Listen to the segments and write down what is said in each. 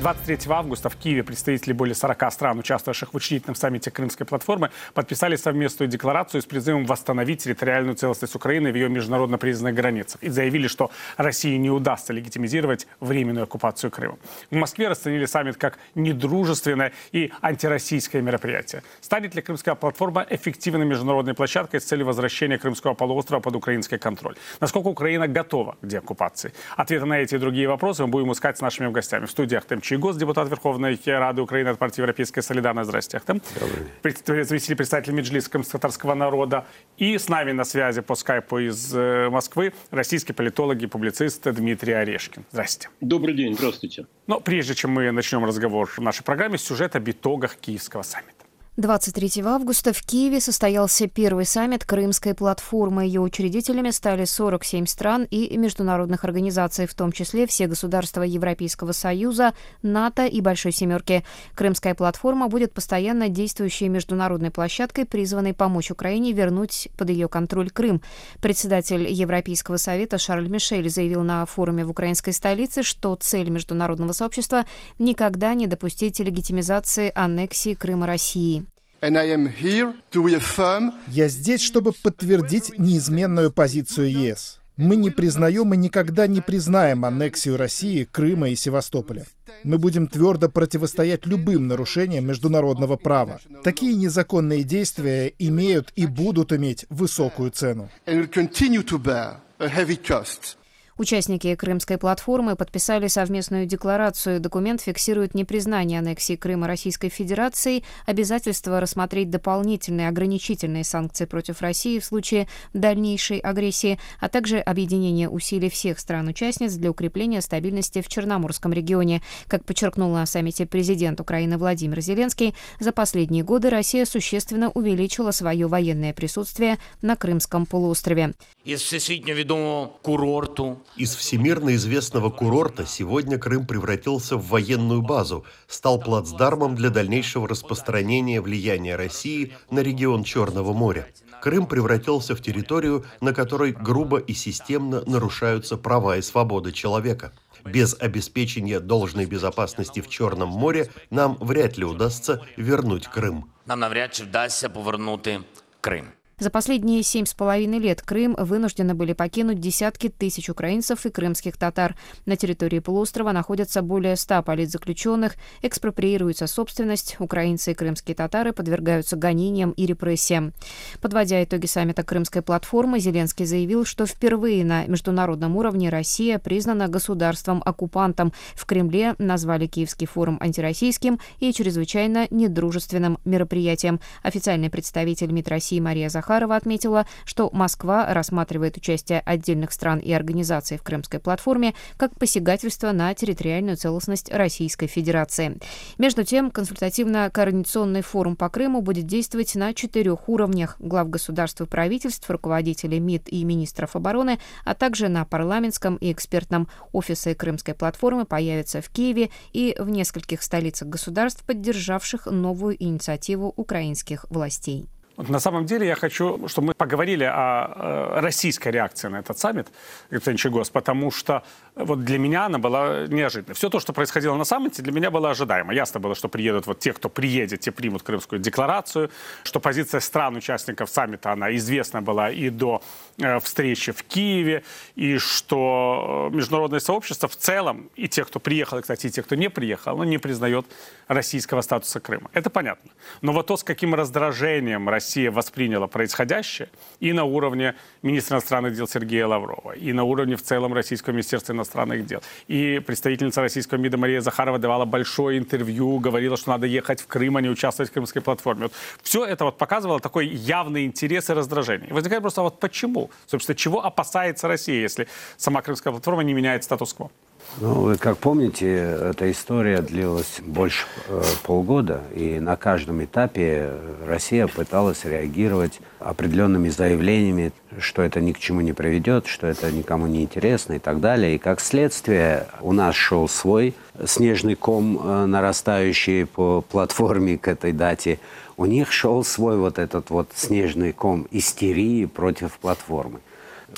23 августа в Киеве представители более 40 стран, участвовавших в учредительном саммите Крымской платформы, подписали совместную декларацию с призывом восстановить территориальную целостность Украины в ее международно признанных границах и заявили, что России не удастся легитимизировать временную оккупацию Крыма. В Москве расценили саммит как недружественное и антироссийское мероприятие. Станет ли Крымская платформа эффективной международной площадкой с целью возвращения Крымского полуострова под украинский контроль? Насколько Украина готова к деоккупации? Ответы на эти и другие вопросы мы будем искать с нашими гостями. В студии Ахтем Чигос, депутат Верховной Рады Украины от партии Европейская Солидарность. Здрасте, Ахтем. Заместитель председатель Меджлис татарского народа. И с нами на связи по скайпу из э, Москвы российский политолог и публицист Дмитрий Орешкин. Здрасте. Добрый день, здравствуйте. Но прежде чем мы начнем разговор в нашей программе, сюжет об итогах Киевского саммита. 23 августа в Киеве состоялся первый саммит Крымской платформы. Ее учредителями стали 47 стран и международных организаций, в том числе все государства Европейского Союза, НАТО и Большой Семерки. Крымская платформа будет постоянно действующей международной площадкой, призванной помочь Украине вернуть под ее контроль Крым. Председатель Европейского совета Шарль Мишель заявил на форуме в украинской столице, что цель международного сообщества – никогда не допустить легитимизации аннексии Крыма России. Я здесь, чтобы подтвердить неизменную позицию ЕС. Мы не признаем и никогда не признаем аннексию России, Крыма и Севастополя. Мы будем твердо противостоять любым нарушениям международного права. Такие незаконные действия имеют и будут иметь высокую цену. Участники Крымской платформы подписали совместную декларацию. Документ фиксирует непризнание аннексии Крыма Российской Федерацией, обязательство рассмотреть дополнительные ограничительные санкции против России в случае дальнейшей агрессии, а также объединение усилий всех стран-участниц для укрепления стабильности в Черноморском регионе. Как подчеркнул на саммите президент Украины Владимир Зеленский, за последние годы Россия существенно увеличила свое военное присутствие на Крымском полуострове. Из всесвітньо відомого курорту из всемирно известного курорта сегодня Крым превратился в военную базу, стал плацдармом для дальнейшего распространения влияния России на регион Черного моря. Крым превратился в территорию, на которой грубо и системно нарушаются права и свободы человека. Без обеспечения должной безопасности в Черном море нам вряд ли удастся вернуть Крым. Нам навряд чи вдасться повернути Крим. За последние семь с половиной лет Крым вынуждены были покинуть десятки тысяч украинцев и крымских татар. На территории полуострова находятся более ста политзаключенных, экспроприируется собственность, украинцы и крымские татары подвергаются гонениям и репрессиям. Подводя итоги саммита Крымской платформы, Зеленский заявил, что впервые на международном уровне Россия признана государством-оккупантом. В Кремле назвали Киевский форум антироссийским и чрезвычайно недружественным мероприятием. Официальный представитель МИД России Мария Захарова Захарова отметила, что Москва рассматривает участие отдельных стран и организаций в Крымской платформе как посягательство на территориальную целостность Российской Федерации. Между тем, консультативно-координационный форум по Крыму будет действовать на четырех уровнях – глав государств и правительств, руководителей МИД и министров обороны, а также на парламентском и экспертном. Офисы Крымской платформы появятся в Киеве и в нескольких столицах государств, поддержавших новую инициативу украинских властей. На самом деле я хочу, чтобы мы поговорили о российской реакции на этот саммит, господин Чегос, потому что вот для меня она была неожиданной. Все то, что происходило на саммите, для меня было ожидаемо. Ясно было, что приедут вот те, кто приедет, те примут Крымскую декларацию, что позиция стран-участников саммита, она известна была и до э, встречи в Киеве, и что международное сообщество в целом, и те, кто приехал, кстати, и те, кто не приехал, ну, не признает российского статуса Крыма. Это понятно. Но вот то, с каким раздражением Россия восприняла происходящее и на уровне министра иностранных дел Сергея Лаврова, и на уровне в целом Российского министерства иностранных дел. И представительница российского МИДа Мария Захарова давала большое интервью, говорила, что надо ехать в Крым, а не участвовать в крымской платформе. Вот все это вот показывало такой явный интерес и раздражение. И возникает просто вот почему? Собственно, чего опасается Россия, если сама крымская платформа не меняет статус-кво? Ну, вы как помните, эта история длилась больше э, полгода, и на каждом этапе Россия пыталась реагировать определенными заявлениями, что это ни к чему не приведет, что это никому не интересно и так далее. И как следствие у нас шел свой снежный ком, э, нарастающий по платформе к этой дате. У них шел свой вот этот вот снежный ком истерии против платформы.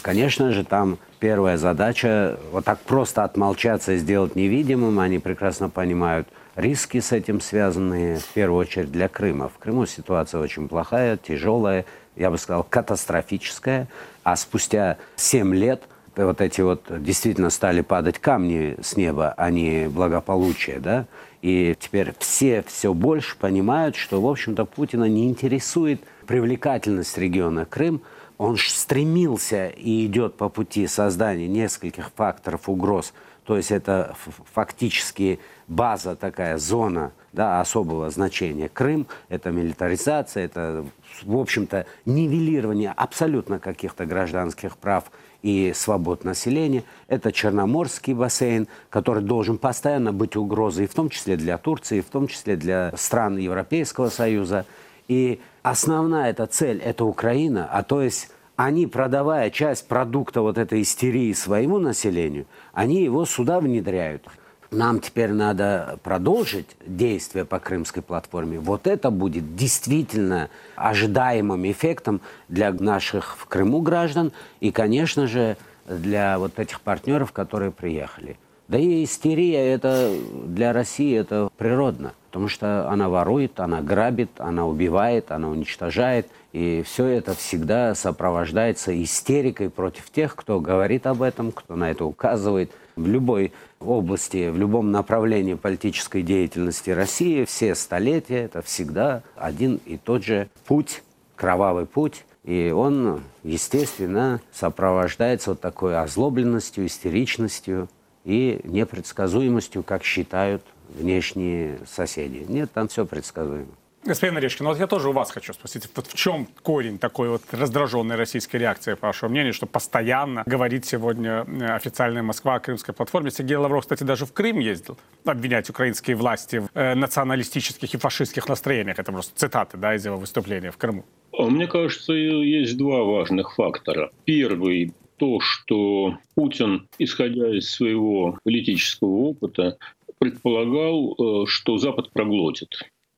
Конечно же, там первая задача вот так просто отмолчаться и сделать невидимым. Они прекрасно понимают риски с этим связанные, в первую очередь для Крыма. В Крыму ситуация очень плохая, тяжелая, я бы сказал, катастрофическая. А спустя 7 лет вот эти вот действительно стали падать камни с неба, а не благополучие, да, и теперь все все больше понимают, что, в общем-то, Путина не интересует привлекательность региона Крым, он стремился и идет по пути создания нескольких факторов угроз, то есть это фактически база такая, зона да, особого значения. Крым – это милитаризация, это, в общем-то, нивелирование абсолютно каких-то гражданских прав и свобод населения. Это Черноморский бассейн, который должен постоянно быть угрозой, в том числе для Турции, в том числе для стран Европейского Союза. И основная эта цель – это Украина, а то есть они, продавая часть продукта вот этой истерии своему населению, они его сюда внедряют. Нам теперь надо продолжить действия по крымской платформе. Вот это будет действительно ожидаемым эффектом для наших в Крыму граждан и, конечно же, для вот этих партнеров, которые приехали. Да и истерия это для России это природно, потому что она ворует, она грабит, она убивает, она уничтожает. И все это всегда сопровождается истерикой против тех, кто говорит об этом, кто на это указывает. В любой области, в любом направлении политической деятельности России все столетия это всегда один и тот же путь, кровавый путь. И он, естественно, сопровождается вот такой озлобленностью, истеричностью, и непредсказуемостью, как считают внешние соседи. Нет, там все предсказуемо. Господин Орешкин, ну вот я тоже у вас хочу спросить, вот в чем корень такой вот раздраженной российской реакции, по вашему мнению, что постоянно говорит сегодня э, официальная Москва о крымской платформе. Сергей Лавров, кстати, даже в Крым ездил обвинять украинские власти в э, националистических и фашистских настроениях. Это просто цитаты да, из его выступления в Крыму. А мне кажется, есть два важных фактора. Первый то, что Путин, исходя из своего политического опыта, предполагал, э, что Запад проглотит.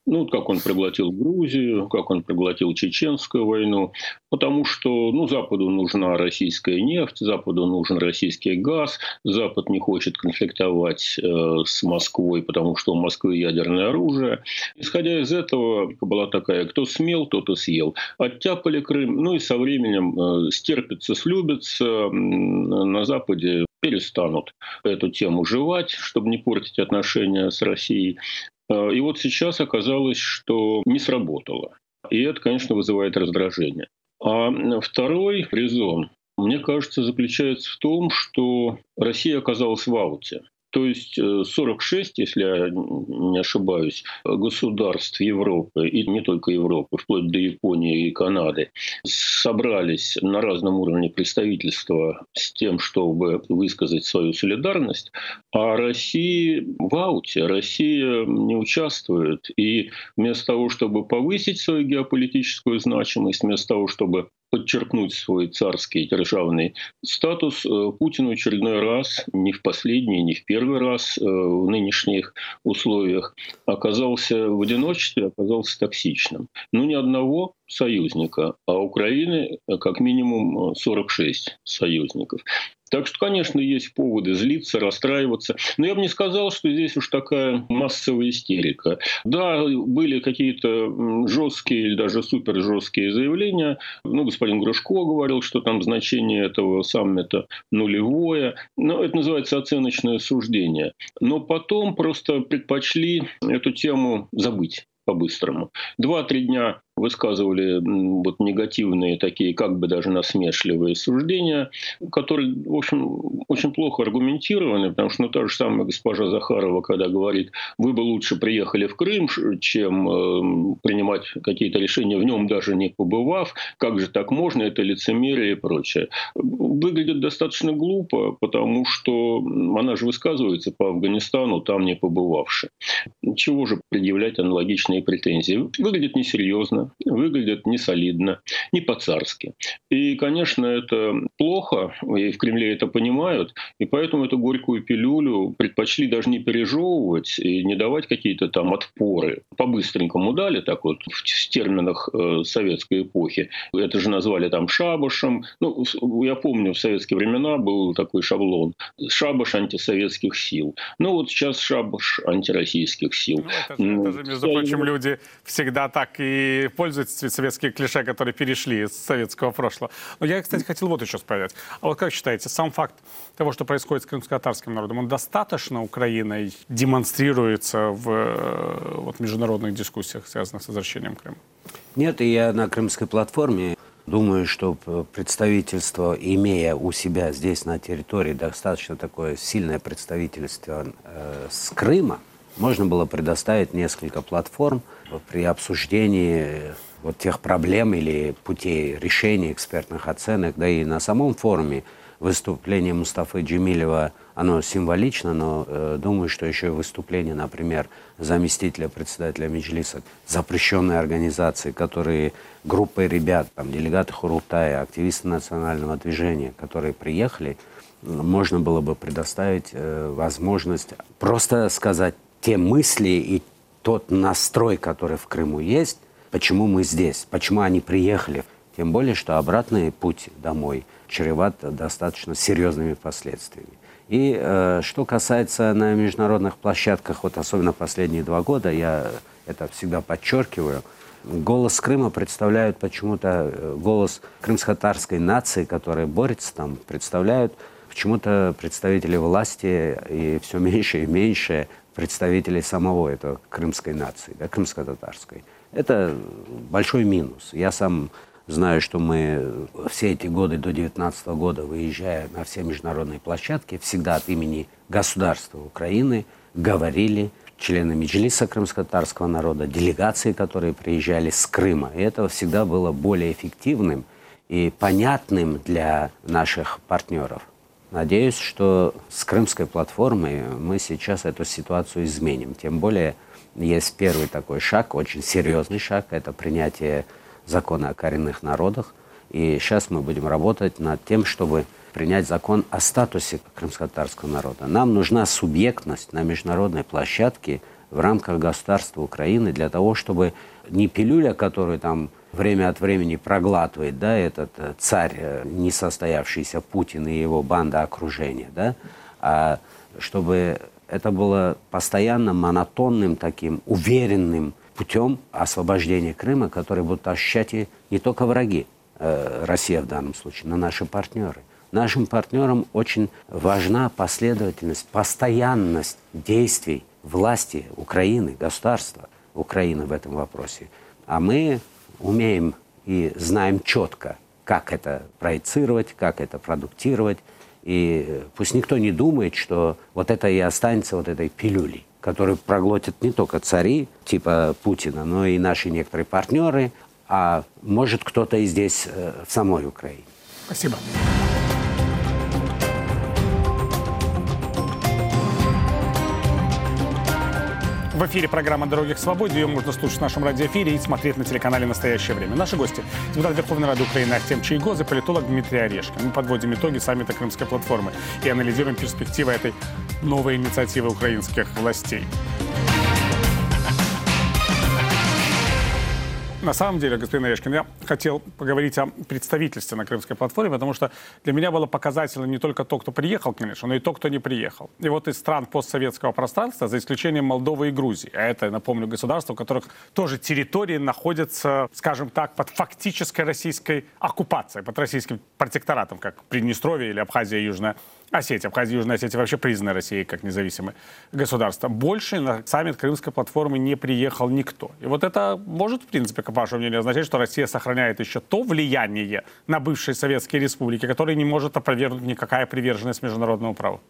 Ну, как он проглотил Грузию, как он проглотил Чеченскую войну. Потому что ну, Западу нужна российская нефть, Западу нужен российский газ. Запад не хочет конфликтовать э, с Москвой, потому что у Москвы ядерное оружие. Исходя из этого, была такая, кто смел, тот и съел. Оттяпали Крым, ну и со временем э, стерпится, слюбится. На Западе перестанут эту тему жевать, чтобы не портить отношения с Россией. Э, и вот сейчас оказалось, что не сработало. И это, конечно, вызывает раздражение. А второй резон, мне кажется, заключается в том, что Россия оказалась в ауте. То есть 46, э, если я не ошибаюсь, государств Европы, и не только Европы, вплоть до Японии и Канады, собрались на разном уровне представительства с тем, чтобы высказать свою солидарность, а Россия в ауте, Россия не участвует. И вместо того, чтобы повысить свою геополитическую значимость, вместо того, чтобы подчеркнуть свой царский державный статус, э, Путин в очередной раз, не в последний, не в первый раз э, в нынешних условиях, оказался в одиночестве, оказался токсичным. Ну, ни одного союзника, а Украины э, как минимум 46 союзников. Так что, конечно, есть поводы злиться, расстраиваться. Но я бы не сказал, что здесь уж такая массовая истерика. Да, были какие-то жесткие или даже супер жесткие заявления. Ну, господин Грушко говорил, что там значение этого саммита нулевое. Но это называется оценочное суждение. Но потом просто предпочли эту тему забыть по-быстрому. Два-три дня высказывали вот негативные такие, как бы даже насмешливые суждения, которые, в общем, очень плохо аргументированы, потому что ну, та же самая госпожа Захарова, когда говорит, вы бы лучше приехали в Крым, чем э, принимать какие-то решения в нем, даже не побывав, как же так можно, это лицемерие и прочее. Выглядит достаточно глупо, потому что она же высказывается по Афганистану, там не побывавши. Чего же предъявлять аналогичные претензии? Выглядит несерьезно, выглядят не солидно, не по-царски. И, конечно, это плохо, и в Кремле это понимают, и поэтому эту горькую пилюлю предпочли даже не пережевывать и не давать какие-то там отпоры. По-быстренькому дали, так вот, в терминах э, советской эпохи. Это же назвали там шабашем. Ну, я помню, в советские времена был такой шаблон. Шабаш антисоветских сил. Ну, вот сейчас шабаш антироссийских сил. Ну, это, же, это же, между прочим, люди всегда так и пользуются советские клише, которые перешли из советского прошлого. Но я, кстати, хотел вот еще спросить. А вот как считаете, сам факт того, что происходит с крымско-татарским народом, он достаточно Украиной демонстрируется в э, вот, международных дискуссиях, связанных с возвращением Крыма? Нет, и я на крымской платформе Думаю, что представительство, имея у себя здесь на территории достаточно такое сильное представительство э, с Крыма, можно было предоставить несколько платформ при обсуждении вот тех проблем или путей решения экспертных оценок, да и на самом форуме выступление Мустафы Джемилева, оно символично, но э, думаю, что еще и выступление, например, заместителя председателя Меджлиса, запрещенной организации, которые группой ребят, там, делегаты Хурултая, активисты национального движения, которые приехали, можно было бы предоставить э, возможность просто сказать те мысли и тот настрой, который в Крыму есть, почему мы здесь, почему они приехали. Тем более, что обратный путь домой – чреват достаточно серьезными последствиями. И э, что касается на международных площадках, вот особенно последние два года, я это всегда подчеркиваю, голос Крыма представляют почему-то, э, голос крымско-татарской нации, которая борется там, представляют почему-то представители власти и все меньше и меньше представителей самого этого крымской нации, да, крымско-татарской. Это большой минус. Я сам Знаю, что мы все эти годы до 2019 года, выезжая на все международные площадки, всегда от имени государства Украины говорили члены Меджлиса крымско-татарского народа, делегации, которые приезжали с Крыма. И это всегда было более эффективным и понятным для наших партнеров. Надеюсь, что с крымской платформой мы сейчас эту ситуацию изменим. Тем более есть первый такой шаг, очень серьезный шаг, это принятие закона о коренных народах. И сейчас мы будем работать над тем, чтобы принять закон о статусе крымско-татарского народа. Нам нужна субъектность на международной площадке в рамках государства Украины для того, чтобы не пилюля, которую там время от времени проглатывает да, этот э, царь, э, несостоявшийся Путин и его банда окружения, да, а чтобы это было постоянно монотонным таким, уверенным путем освобождения Крыма, который будут ощущать и не только враги, э, Россия в данном случае, но наши партнеры. Нашим партнерам очень важна последовательность, постоянность действий власти Украины, государства Украины в этом вопросе. А мы умеем и знаем четко, как это проецировать, как это продуктировать. И пусть никто не думает, что вот это и останется вот этой пилюлей который проглотят не только цари типа Путина, но и наши некоторые партнеры, а может кто-то и здесь, э, в самой Украине. Спасибо. В эфире программа «Дороги к свободе». Ее можно слушать в нашем радиоэфире и смотреть на телеканале «Настоящее время». Наши гости – депутат Верховной Рады Украины Ахтем Чайгоз и политолог Дмитрий Орешко. Мы подводим итоги саммита Крымской платформы и анализируем перспективы этой новой инициативы украинских властей. На самом деле, господин Орешкин, я хотел поговорить о представительстве на Крымской платформе, потому что для меня было показательно не только то, кто приехал, конечно, но и то, кто не приехал. И вот из стран постсоветского пространства, за исключением Молдовы и Грузии, а это, напомню, государства, у которых тоже территории находятся, скажем так, под фактической российской оккупацией, под российским протекторатом, как Приднестровье или Абхазия Южная Осетия, Абхазия Южная Осетия вообще признаны Россией как независимое государство. Больше на саммит Крымской платформы не приехал никто. И вот это может, в принципе, по вашему мнению, означать, что Россия сохраняет еще то влияние на бывшие советские республики, которое не может опровергнуть никакая приверженность международному праву?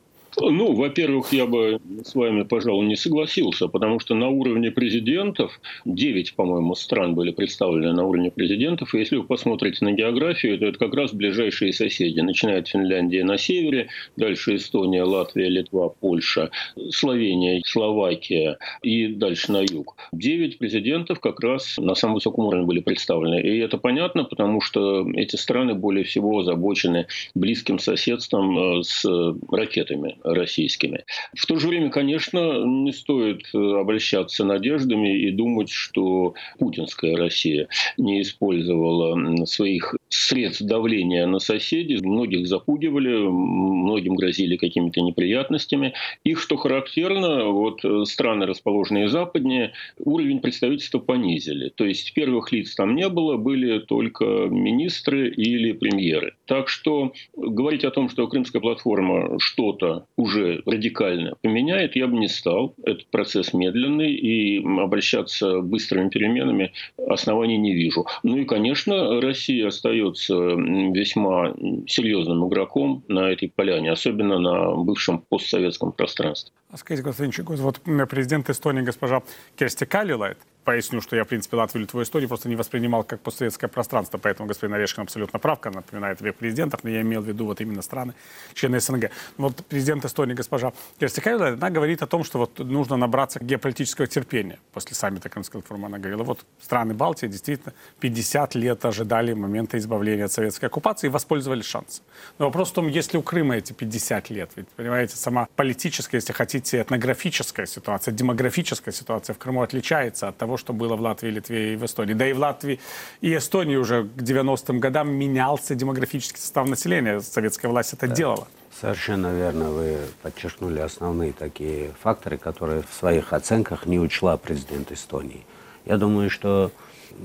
Ну, во-первых, я бы с вами, пожалуй, не согласился, потому что на уровне президентов, 9, по-моему, стран были представлены на уровне президентов, и если вы посмотрите на географию, то это как раз ближайшие соседи. Начинает Финляндия на севере, дальше Эстония, Латвия, Литва, Польша, Словения, Словакия и дальше на юг. 9 президентов как раз на самом высоком уровне были представлены. И это понятно, потому что эти страны более всего озабочены близким соседством э, с ракетами российскими. В то же время, конечно, не стоит э, обращаться надеждами и думать, что путинская Россия не использовала своих средств давления на соседей. Многих запугивали, многим грозили какими-то неприятностями. Их, что характерно, вот э, страны, расположенные западнее, уровень представительства понизили. То есть первых лиц там не было, были только министры или премьеры. Так что говорить о том, что Крымская платформа что-то уже радикально поменяет, я бы не стал. Этот процесс медленный, и обращаться быстрыми переменами оснований не вижу. Ну и, конечно, Россия остается весьма серьезным игроком на этой поляне, особенно на бывшем постсоветском пространстве. А скажите, Чигоз, вот президент Эстонии госпожа Керсти Калилайт поясню, что я, в принципе, Латвию, Литву, историю просто не воспринимал как постсоветское пространство, поэтому господин Орешкин абсолютно прав, когда напоминает век президентов, но я имел в виду вот именно страны, члены СНГ. Вот президент Эстонии, госпожа Керсти она говорит о том, что вот нужно набраться геополитического терпения. После саммита Крымской платформы она говорила, вот страны Балтии действительно 50 лет ожидали момента избавления от советской оккупации и воспользовались шансом. Но вопрос в том, есть ли у Крыма эти 50 лет. Ведь, понимаете, сама политическая, если хотите, этнографическая ситуация, демографическая ситуация в Крыму отличается от того, того, что было в Латвии, Литве и в Эстонии. Да и в Латвии и Эстонии уже к 90-м годам менялся демографический состав населения. Советская власть это да. делала. Совершенно верно. Вы подчеркнули основные такие факторы, которые в своих оценках не учла президент Эстонии. Я думаю, что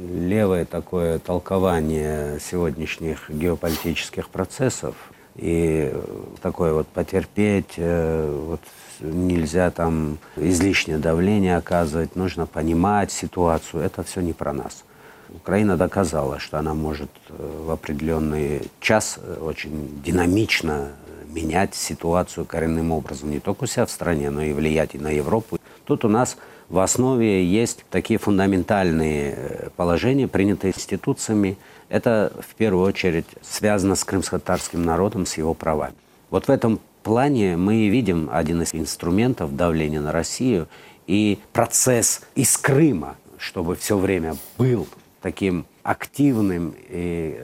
левое такое толкование сегодняшних геополитических процессов и такое вот потерпеть, э, вот нельзя там излишнее давление оказывать, нужно понимать ситуацию. Это все не про нас. Украина доказала, что она может э, в определенный час э, очень динамично менять ситуацию коренным образом, не только у себя в стране, но и влиять и на Европу. Тут у нас в основе есть такие фундаментальные э, положения, принятые институциями. Это в первую очередь связано с крымско-татарским народом, с его правами. Вот в этом плане мы видим один из инструментов давления на Россию и процесс из Крыма, чтобы все время был таким активным и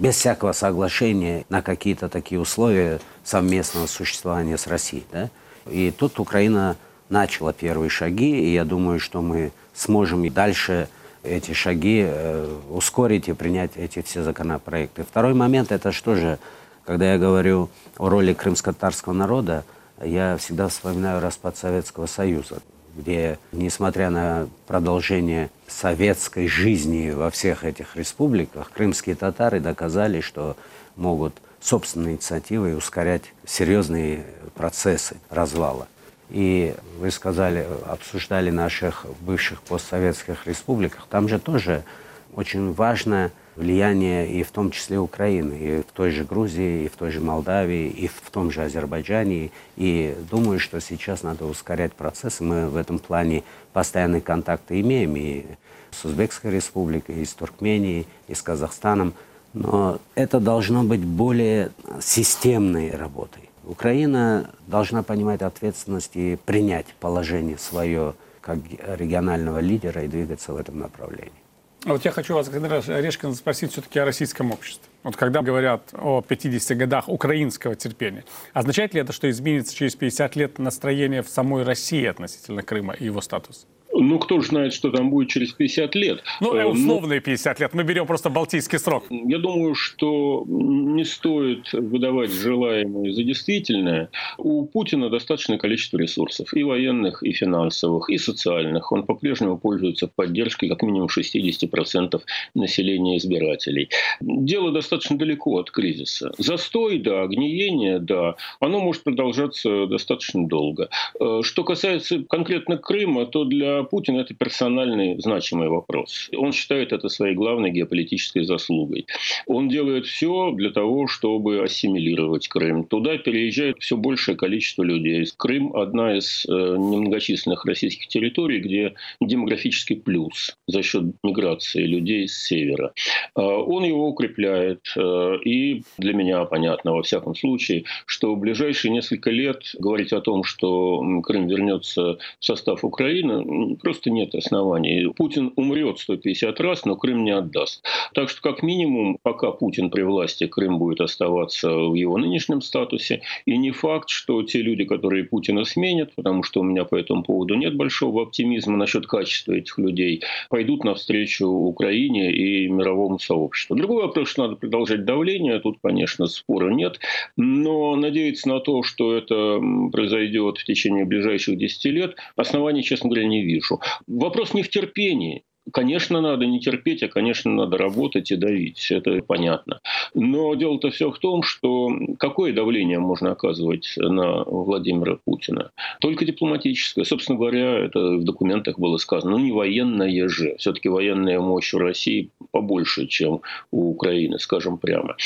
без всякого соглашения на какие-то такие условия совместного существования с Россией. Да? И тут Украина начала первые шаги, и я думаю, что мы сможем и дальше эти шаги э, ускорить и принять эти все законопроекты. Второй момент – это что же когда я говорю о роли крымско-татарского народа, я всегда вспоминаю распад Советского Союза, где, несмотря на продолжение советской жизни во всех этих республиках, крымские татары доказали, что могут собственной инициативой ускорять серьезные процессы развала. И вы сказали, обсуждали наших бывших постсоветских республиках. Там же тоже очень важно влияние и в том числе Украины, и в той же Грузии, и в той же Молдавии, и в том же Азербайджане. И думаю, что сейчас надо ускорять процесс. Мы в этом плане постоянные контакты имеем и с Узбекской республикой, и с Туркменией, и с Казахстаном. Но это должно быть более системной работой. Украина должна понимать ответственность и принять положение свое как регионального лидера и двигаться в этом направлении. А вот я хочу вас, Александр Орешкин, спросить все-таки о российском обществе. Вот когда говорят о 50 годах украинского терпения, означает ли это, что изменится через 50 лет настроение в самой России относительно Крыма и его статуса? Ну, кто же знает, что там будет через 50 лет. Ну, э, условные 50 лет. Мы берем просто балтийский срок. Я думаю, что не стоит выдавать желаемое за действительное. У Путина достаточное количество ресурсов. И военных, и финансовых, и социальных. Он по-прежнему пользуется поддержкой как минимум 60% населения избирателей. Дело достаточно далеко от кризиса. Застой, да, гниение, да. Оно может продолжаться достаточно долго. Э, что касается конкретно Крыма, то для Путина это персональный значимый вопрос. Он считает это своей главной геополитической заслугой. Он делает все для того, чтобы ассимилировать Крым. Туда переезжает все большее количество людей. Крым – одна из э, немногочисленных российских территорий, где демографический плюс за счет миграции людей с севера. Э, он его укрепляет. Э, и для меня понятно, во всяком случае, что в ближайшие несколько лет говорить о том, что Крым вернется в состав Украины, просто нет оснований. Путин умрет 150 раз, но Крым не отдаст. Так что, как минимум, пока Путин при власти, Крым будет оставаться в его нынешнем статусе. И не факт, что те люди, которые Путина сменят, потому что у меня по этому поводу нет большого оптимизма насчет качества этих людей, пойдут навстречу Украине и мировому сообществу. Другой вопрос, что надо продолжать давление. Тут, конечно, спора нет. Но надеяться на то, что это произойдет в течение ближайших 10 лет, оснований, честно говоря, не вижу. Вопрос не в терпении. Конечно, надо не терпеть, а, конечно, надо работать и давить. Это понятно. Но дело-то все в том, что какое давление можно оказывать на Владимира Путина? Только дипломатическое. Собственно говоря, это в документах было сказано. Ну, не военная же. Все-таки военная мощь в России побольше, чем у Украины, скажем прямо.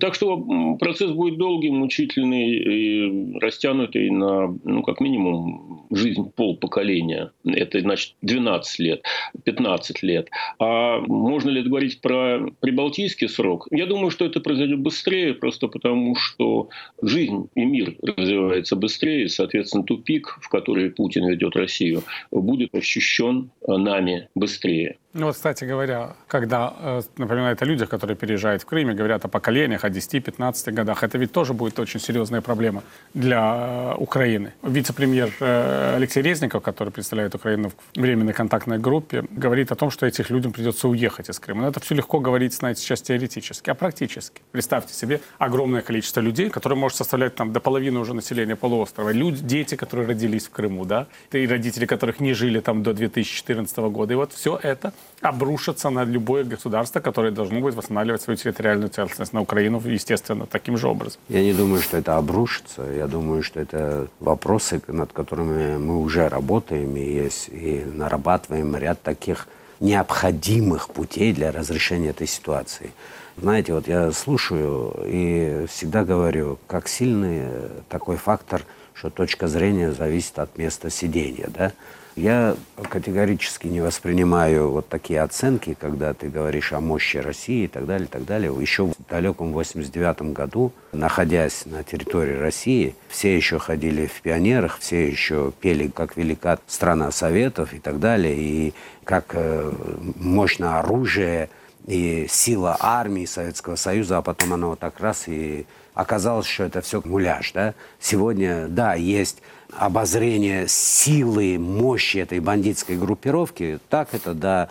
Так что процесс будет долгим, мучительный и растянутый на, ну, как минимум, жизнь полпоколения. Это, значит, 12 лет, 15 15 лет. А можно ли говорить про прибалтийский срок? Я думаю, что это произойдет быстрее, просто потому что жизнь и мир развивается быстрее, и, соответственно, тупик, в который Путин ведет Россию, будет ощущен нами быстрее. Ну вот, кстати говоря, когда, э, например, это люди, которые переезжают в Крым и говорят о поколениях, о 10-15 годах, это ведь тоже будет очень серьезная проблема для э, Украины. Вице-премьер э, Алексей Резников, который представляет Украину в временной контактной группе, говорит о том, что этим людям придется уехать из Крыма. Но это все легко говорить, знаете, сейчас теоретически, а практически. Представьте себе огромное количество людей, которые может составлять там до половины уже населения полуострова. Люди, дети, которые родились в Крыму, да, и родители, которых не жили там до 2014 года. И вот все это обрушится на любое государство, которое должно будет восстанавливать свою территориальную целостность на Украину, естественно, таким же образом. Я не думаю, что это обрушится. Я думаю, что это вопросы, над которыми мы уже работаем и, есть, и нарабатываем ряд таких необходимых путей для разрешения этой ситуации. Знаете, вот я слушаю и всегда говорю, как сильный такой фактор, что точка зрения зависит от места сидения, да? Я категорически не воспринимаю вот такие оценки, когда ты говоришь о мощи России и так далее, и так далее. Еще в далеком 89 году, находясь на территории России, все еще ходили в пионерах, все еще пели, как велика страна Советов и так далее, и как э, мощное оружие и сила армии Советского Союза, а потом оно вот так раз и оказалось, что это все муляж. Да? Сегодня, да, есть обозрение силы, мощи этой бандитской группировки, так это, да,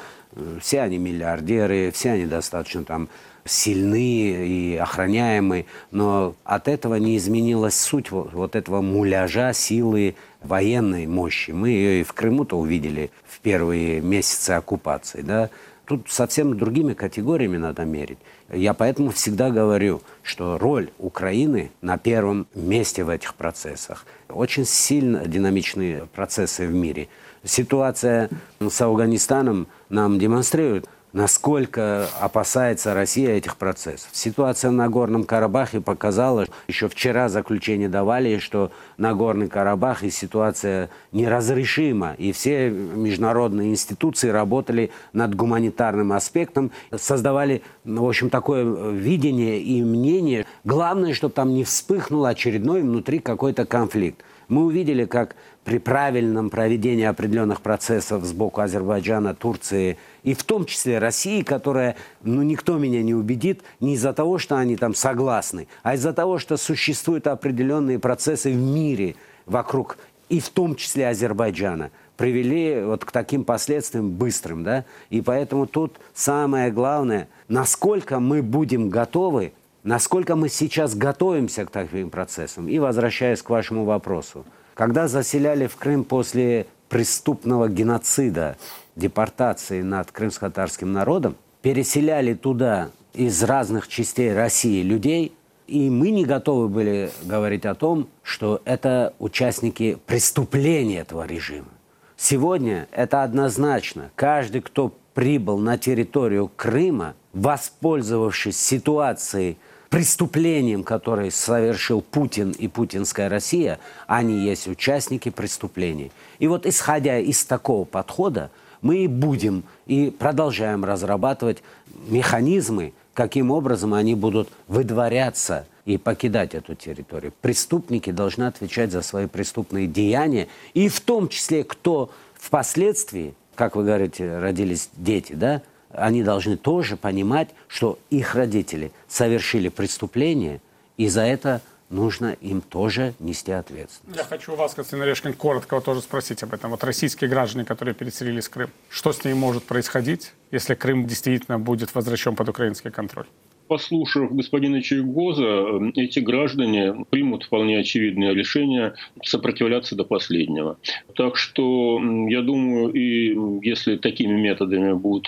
все они миллиардеры, все они достаточно там сильны и охраняемы, но от этого не изменилась суть вот, вот этого муляжа силы военной мощи. Мы ее и в Крыму-то увидели в первые месяцы оккупации, да, Тут совсем другими категориями надо мерить. Я поэтому всегда говорю, что роль Украины на первом месте в этих процессах. Очень сильно динамичные процессы в мире. Ситуация с Афганистаном нам демонстрирует, насколько опасается Россия этих процессов. Ситуация на Горном Карабахе показала, еще вчера заключение давали, что Нагорный Карабах и ситуация неразрешима, и все международные институции работали над гуманитарным аспектом, создавали, в общем, такое видение и мнение. Главное, чтобы там не вспыхнул очередной внутри какой-то конфликт. Мы увидели, как при правильном проведении определенных процессов сбоку Азербайджана, Турции и в том числе России, которая, ну, никто меня не убедит, не из-за того, что они там согласны, а из-за того, что существуют определенные процессы в мире вокруг, и в том числе Азербайджана, привели вот к таким последствиям быстрым, да, и поэтому тут самое главное, насколько мы будем готовы, насколько мы сейчас готовимся к таким процессам. И возвращаясь к вашему вопросу, когда заселяли в Крым после преступного геноцида, депортации над крымско-татарским народом, переселяли туда из разных частей России людей, и мы не готовы были говорить о том, что это участники преступления этого режима. Сегодня это однозначно. Каждый, кто прибыл на территорию Крыма, воспользовавшись ситуацией, преступлением, которое совершил Путин и путинская Россия, они есть участники преступлений. И вот исходя из такого подхода, мы и будем и продолжаем разрабатывать механизмы, каким образом они будут выдворяться и покидать эту территорию. Преступники должны отвечать за свои преступные деяния, и в том числе, кто впоследствии, как вы говорите, родились дети, да, они должны тоже понимать, что их родители совершили преступление, и за это нужно им тоже нести ответственность. Я хочу у вас, Константин Орешкин, коротко тоже спросить об этом. Вот российские граждане, которые переселились в Крым, что с ними может происходить, если Крым действительно будет возвращен под украинский контроль? послушав господина Чайгоза, эти граждане примут вполне очевидное решение сопротивляться до последнего. Так что, я думаю, и если такими методами будут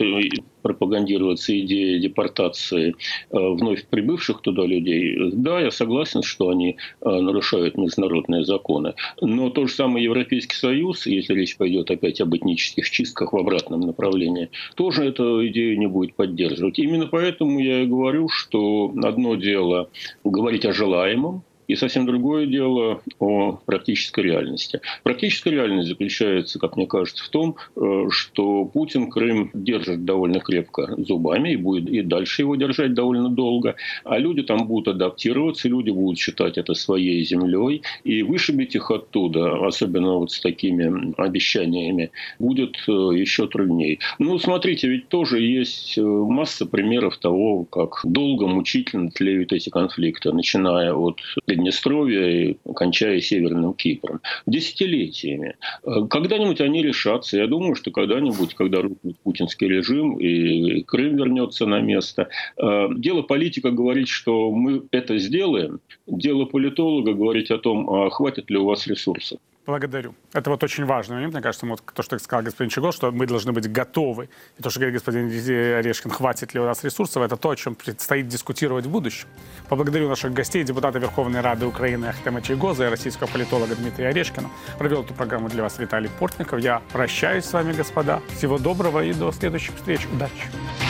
пропагандироваться идея депортации э, вновь прибывших туда людей, да, я согласен, что они э, нарушают международные законы. Но то же самое Европейский Союз, если речь пойдет опять об этнических чистках в обратном направлении, тоже эту идею не будет поддерживать. Именно поэтому я и говорю, что одно дело говорить о желаемом, и совсем другое дело о практической реальности. Практическая реальность заключается, как мне кажется, в том, э, что Путин Крым держит довольно крепко зубами и будет и дальше его держать довольно долго. А люди там будут адаптироваться, люди будут считать это своей землей. И вышибить их оттуда, особенно вот с такими обещаниями, будет э, еще труднее. Ну, смотрите, ведь тоже есть э, масса примеров того, как долго, мучительно тлеют эти конфликты, начиная от Приднестровья и кончая Северным Кипром. Десятилетиями. Э, когда-нибудь они решатся. Я думаю, что когда-нибудь, когда рухнет путинский режим и Крым вернется на место. Э, дело политика говорить, что мы это сделаем. Дело политолога говорить о том, а хватит ли у вас ресурсов. Благодарю. Это вот очень важный момент, мне кажется, вот то, что сказал господин Чего, что мы должны быть готовы. И то, что говорит господин Орешкин, хватит ли у нас ресурсов, это то, о чем предстоит дискутировать в будущем. Поблагодарю наших гостей, депутата Верховной Рады Украины Ахтема Чайгоза и российского политолога Дмитрия Орешкина. Провел эту программу для вас Виталий Портников. Я прощаюсь с вами, господа. Всего доброго и до следующих встреч. Удачи!